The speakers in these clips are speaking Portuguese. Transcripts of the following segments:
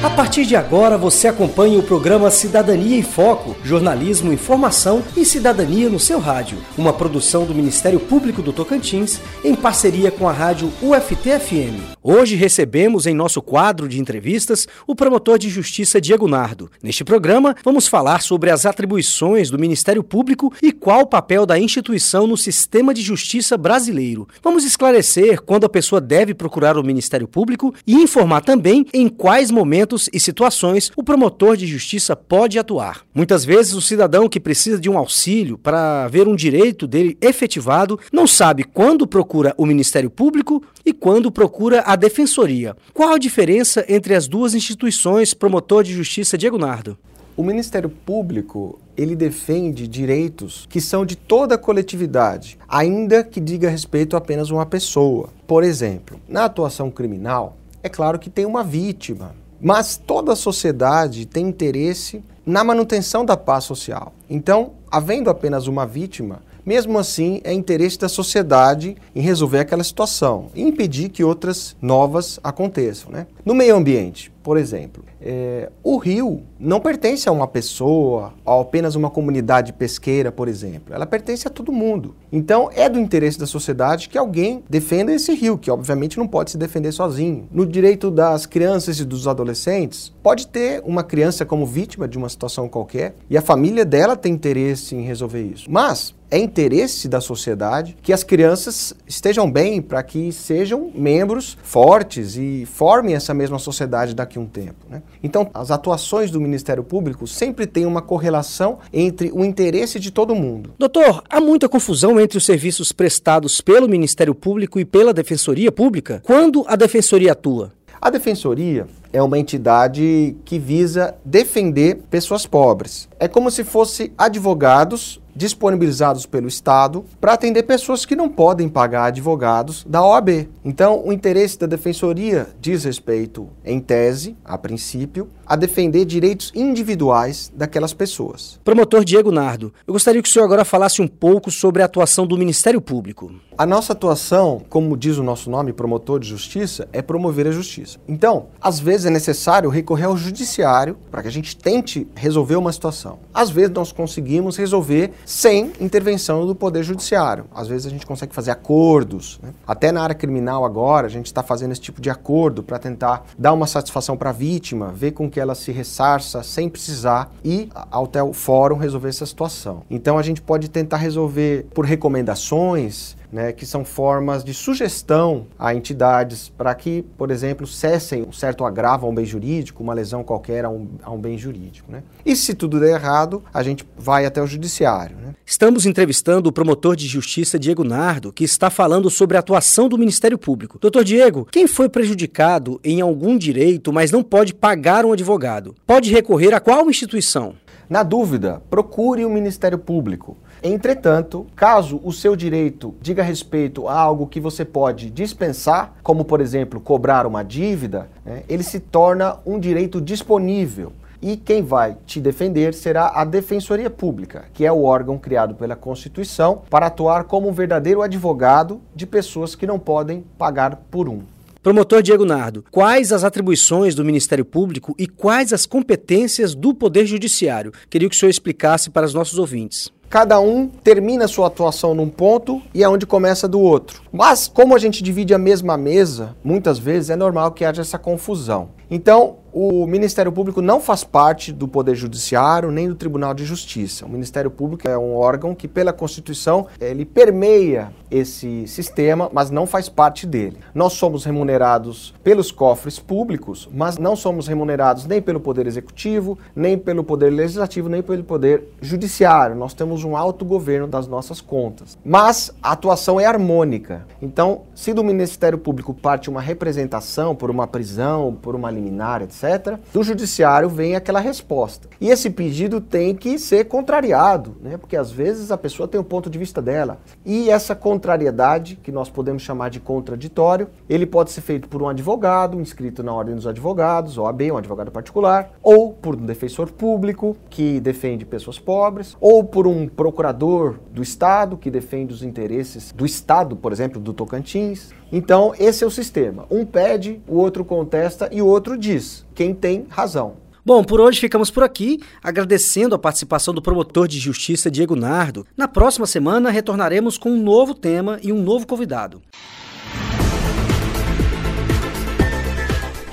A partir de agora você acompanha o programa Cidadania em Foco, jornalismo, informação e cidadania no seu rádio, uma produção do Ministério Público do Tocantins em parceria com a rádio UFT-FM. Hoje recebemos em nosso quadro de entrevistas o promotor de justiça Diego Nardo. Neste programa vamos falar sobre as atribuições do Ministério Público e qual o papel da instituição no sistema de justiça brasileiro. Vamos esclarecer quando a pessoa deve procurar o Ministério Público e informar também em quais momentos e situações o promotor de justiça pode atuar. Muitas vezes o cidadão que precisa de um auxílio para ver um direito dele efetivado não sabe quando procura o Ministério Público e quando procura a Defensoria. Qual a diferença entre as duas instituições, promotor de justiça Diego Nardo? O Ministério Público, ele defende direitos que são de toda a coletividade, ainda que diga respeito a apenas uma pessoa. Por exemplo, na atuação criminal, é claro que tem uma vítima, mas toda a sociedade tem interesse na manutenção da paz social. Então, havendo apenas uma vítima, mesmo assim, é interesse da sociedade em resolver aquela situação e impedir que outras novas aconteçam. Né? No meio ambiente, por exemplo, é, o rio não pertence a uma pessoa, a apenas uma comunidade pesqueira, por exemplo. Ela pertence a todo mundo. Então, é do interesse da sociedade que alguém defenda esse rio, que obviamente não pode se defender sozinho. No direito das crianças e dos adolescentes, pode ter uma criança como vítima de uma situação qualquer e a família dela tem interesse em resolver isso. Mas é interesse da sociedade que as crianças estejam bem para que sejam membros fortes e formem essa mesma sociedade daqui a um tempo. Né? Então, as atuações do Ministério Público sempre têm uma correlação entre o interesse de todo mundo. Doutor, há muita confusão entre os serviços prestados pelo Ministério Público e pela Defensoria Pública. Quando a Defensoria atua? A Defensoria é uma entidade que visa defender pessoas pobres. É como se fosse advogados disponibilizados pelo Estado para atender pessoas que não podem pagar advogados da OAB. Então, o interesse da Defensoria diz respeito, em tese, a princípio, a defender direitos individuais daquelas pessoas. Promotor Diego Nardo, eu gostaria que o senhor agora falasse um pouco sobre a atuação do Ministério Público. A nossa atuação, como diz o nosso nome, promotor de justiça, é promover a justiça. Então, às vezes é necessário recorrer ao judiciário para que a gente tente resolver uma situação. Às vezes nós conseguimos resolver sem intervenção do Poder Judiciário. Às vezes a gente consegue fazer acordos. Né? Até na área criminal agora, a gente está fazendo esse tipo de acordo para tentar dar uma satisfação para a vítima, ver com que ela se ressarça sem precisar ir até o fórum resolver essa situação. Então a gente pode tentar resolver por recomendações, né, que são formas de sugestão a entidades para que, por exemplo, cessem um certo agravo a um bem jurídico, uma lesão qualquer a um, a um bem jurídico. Né? E se tudo der errado, a gente vai até o judiciário. Né? Estamos entrevistando o promotor de justiça Diego Nardo, que está falando sobre a atuação do Ministério Público. Doutor Diego, quem foi prejudicado em algum direito, mas não pode pagar um advogado, pode recorrer a qual instituição? Na dúvida, procure o Ministério Público. Entretanto, caso o seu direito diga respeito a algo que você pode dispensar, como por exemplo cobrar uma dívida, né, ele se torna um direito disponível. E quem vai te defender será a Defensoria Pública, que é o órgão criado pela Constituição para atuar como um verdadeiro advogado de pessoas que não podem pagar por um. Promotor Diego Nardo, quais as atribuições do Ministério Público e quais as competências do Poder Judiciário? Queria que o senhor explicasse para os nossos ouvintes. Cada um termina sua atuação num ponto e é onde começa do outro. Mas, como a gente divide a mesma mesa, muitas vezes é normal que haja essa confusão. Então, o Ministério Público não faz parte do Poder Judiciário nem do Tribunal de Justiça. O Ministério Público é um órgão que, pela Constituição, ele permeia esse sistema, mas não faz parte dele. Nós somos remunerados pelos cofres públicos, mas não somos remunerados nem pelo Poder Executivo, nem pelo Poder Legislativo, nem pelo Poder Judiciário. Nós temos um autogoverno das nossas contas. Mas a atuação é harmônica. Então, se do Ministério Público parte uma representação por uma prisão, por uma liminar, etc., do judiciário vem aquela resposta. E esse pedido tem que ser contrariado, né? porque às vezes a pessoa tem o um ponto de vista dela. E essa contrariedade, que nós podemos chamar de contraditório, ele pode ser feito por um advogado, inscrito na Ordem dos Advogados, OAB, um advogado particular, ou por um defensor público, que defende pessoas pobres, ou por um procurador do Estado, que defende os interesses do Estado, por exemplo, do Tocantins. Então, esse é o sistema. Um pede, o outro contesta e o outro diz quem tem razão. Bom, por hoje ficamos por aqui, agradecendo a participação do promotor de justiça Diego Nardo. Na próxima semana retornaremos com um novo tema e um novo convidado.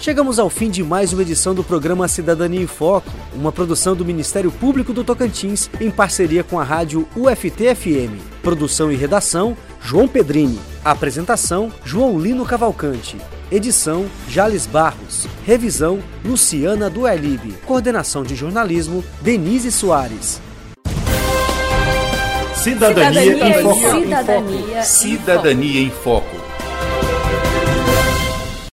Chegamos ao fim de mais uma edição do programa Cidadania em Foco, uma produção do Ministério Público do Tocantins em parceria com a rádio UFT-FM. Produção e redação: João Pedrini. Apresentação: João Lino Cavalcante. Edição: Jales Barros. Revisão: Luciana Duelib. Coordenação de jornalismo: Denise Soares. Cidadania, Cidadania em Foco. Cidadania, Cidadania em Foco.